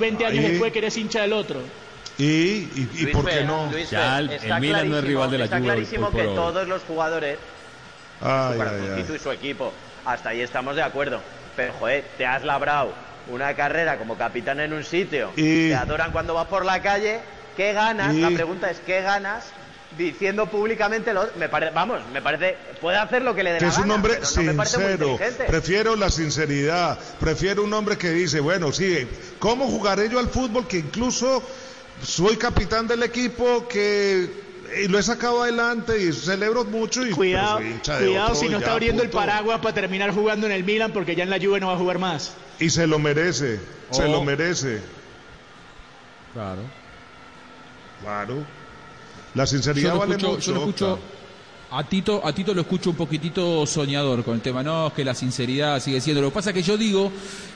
20 años después que eres hincha del otro. ¿Y, y, y por qué no? Luis Ya, Fer, el- está el Milan no es clarísimo- rival de la Está Juve hoy clarísimo por que hoy. todos los jugadores, Ay, para ay, ay. y su equipo, hasta ahí estamos de acuerdo. Pero, joder, te has labrado una carrera como capitán en un sitio, Y- te adoran cuando vas por la calle, ¿qué ganas? Y- La pregunta es, ¿qué ganas? Diciendo públicamente, lo, me parece, vamos, me parece, puede hacer lo que le dé Que la es un gana, hombre sincero. Prefiero la sinceridad. Prefiero un hombre que dice, bueno, sí, ¿cómo jugaré yo al fútbol? Que incluso soy capitán del equipo, que y lo he sacado adelante y celebro mucho. Y, Cuidado, pero soy hincha de cuidado otro si no está abriendo el paraguas para terminar jugando en el Milan porque ya en la Juve no va a jugar más. Y se lo merece, se Oh. lo merece. Claro. Claro. La Yo sinceridad lo vale escucho, mucho. yo lo escucho a Tito, a Tito lo escucho un poquitito soñador con el tema, no, es que la sinceridad sigue siendo. Lo que pasa es que yo digo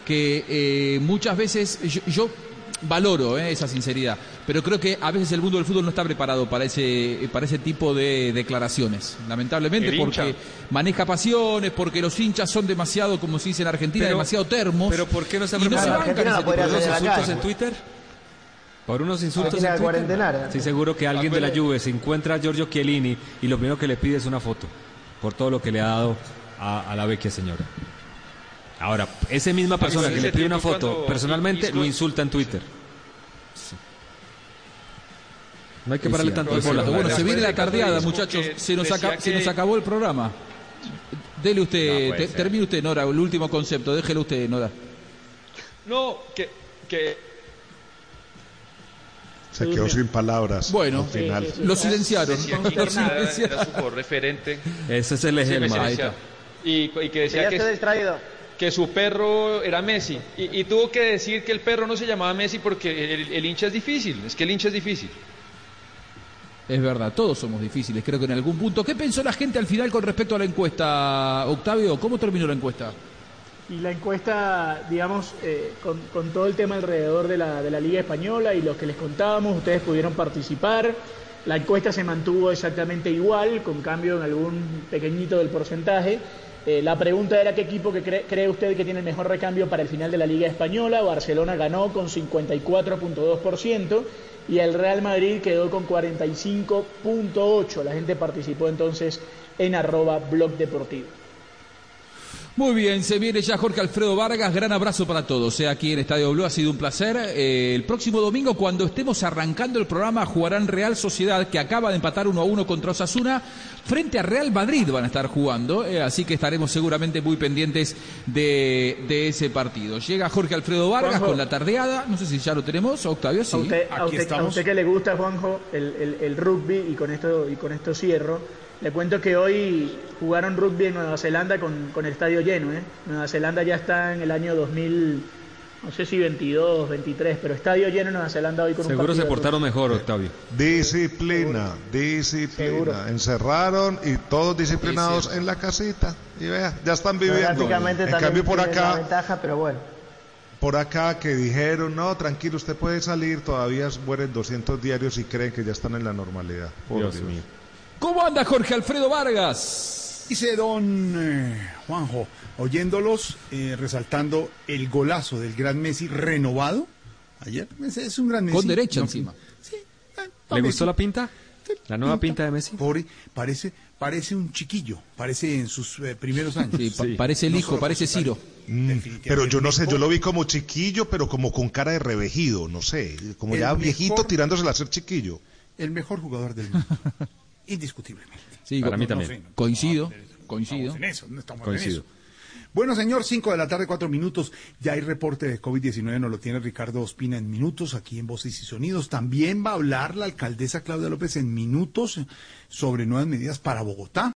que eh, muchas veces yo, yo valoro eh, esa sinceridad, pero creo que a veces el mundo del fútbol no está preparado para ese, para ese tipo de declaraciones, lamentablemente, El hincha. porque maneja pasiones, porque los hinchas son demasiado, como se dice en Argentina, Pero- demasiado termos. Pero ¿por qué no se y no se en. Twitter? ¿Por unos insultos en Twitter? Sí, seguro que alguien de la Juve se encuentra a Giorgio Chiellini y lo primero que le pide es una foto por todo lo que le ha dado a, a la vecchia señora. Ahora, esa misma persona que le pide una foto personalmente lo insulta en Twitter. No hay que pararle tanto de bola. Bueno, se viene la tardeada, muchachos. Se nos, decía aca- se que- nos acabó el programa. Dele usted, No puede te- ser. termine usted, Nora, el último concepto. Déjelo usted, Nora. No, que, que Se quedó sin palabras. Bueno, al final. sí, sí. Lo silenciaron. decía Lo que era, silenciaron. era su referente. Ese es el Sí, eje me del mal. silenciaron. Y, y que decía que, estoy distraído. que su perro era Messi. Y, y tuvo que decir que el perro no se llamaba Messi porque el, el hincha es difícil. Es que el hincha es difícil. Es verdad, todos somos difíciles, creo que en algún punto. ¿Qué pensó la gente al final con respecto a la encuesta, Octavio? ¿Cómo terminó la encuesta? Y la encuesta, digamos, eh, con, todo el tema alrededor de la, de la Liga Española y lo que les contábamos, ustedes pudieron participar. La encuesta se mantuvo exactamente igual, con cambio en algún pequeñito del porcentaje. Eh, la pregunta era qué equipo que cree, cree usted que tiene el mejor recambio para el final de la Liga Española. Barcelona ganó con 54.2% y el Real Madrid quedó con 45.8%. La gente participó entonces en arroba blog deportivo. Muy bien, se viene ya Jorge Alfredo Vargas. Gran abrazo para todos. Sea aquí en Estadio Blue, ha sido un placer. Eh, el próximo domingo, cuando estemos arrancando el programa, jugarán Real Sociedad, que acaba de empatar 1 a 1 contra Osasuna. Frente a Real Madrid van a estar jugando, eh, así que estaremos seguramente muy pendientes de, de ese partido. Llega Jorge Alfredo Vargas Juanjo. con la tardeada. No sé si ya lo tenemos, Octavio, sí. A usted, a, aquí usted, a estamos. usted que le gusta, Juanjo, el, el- el rugby y con esto y con esto cierro, le cuento que hoy jugaron rugby en Nueva Zelanda con, con el estadio lleno. ¿eh? Nueva Zelanda ya está en el año 2000, no sé si 22, 23, pero estadio lleno en Nueva Zelanda hoy con un Seguro partido se portaron mejor, Octavio. Disciplina, disciplina. Seguro. Encerraron y todos disciplinados en la casita. Y vea, ya están viviendo. Prácticamente En también cambio por acá, ventaja, pero bueno. por acá que dijeron, no, tranquilo, usted puede salir, todavía mueren 200 diarios y creen que ya están en la normalidad. Por Dios Dios. mío. ¿Cómo anda Jorge Alfredo Vargas? Dice don eh, Juanjo, oyéndolos, eh, resaltando el golazo del gran Messi renovado ayer. Es, es un gran Messi. Con derecha No, encima. Sí. eh, ¿Le Messi. gustó la pinta? ¿La nueva pinta de Messi? Pobre, parece, parece un chiquillo, parece en sus eh, primeros años. Sí, pa- parece el No hijo, parece Ciro. Mm, pero yo no sé, yo Mejor- lo vi como chiquillo, pero como con cara de revejido, no sé, como El ya mejor- viejito tirándosela a ser chiquillo. El mejor jugador del mundo. Indiscutiblemente. Sí, Para mí también. no- Coincido, no, coincido. Estamos en eso, no estamos Coincido. en eso. Bueno, señor, 5 de la tarde, 4 minutos. Ya hay reporte de COVID-19, nos lo tiene Ricardo Ospina en minutos, aquí en Voces y Sonidos. También va a hablar la alcaldesa Claudia López en minutos sobre nuevas medidas para Bogotá.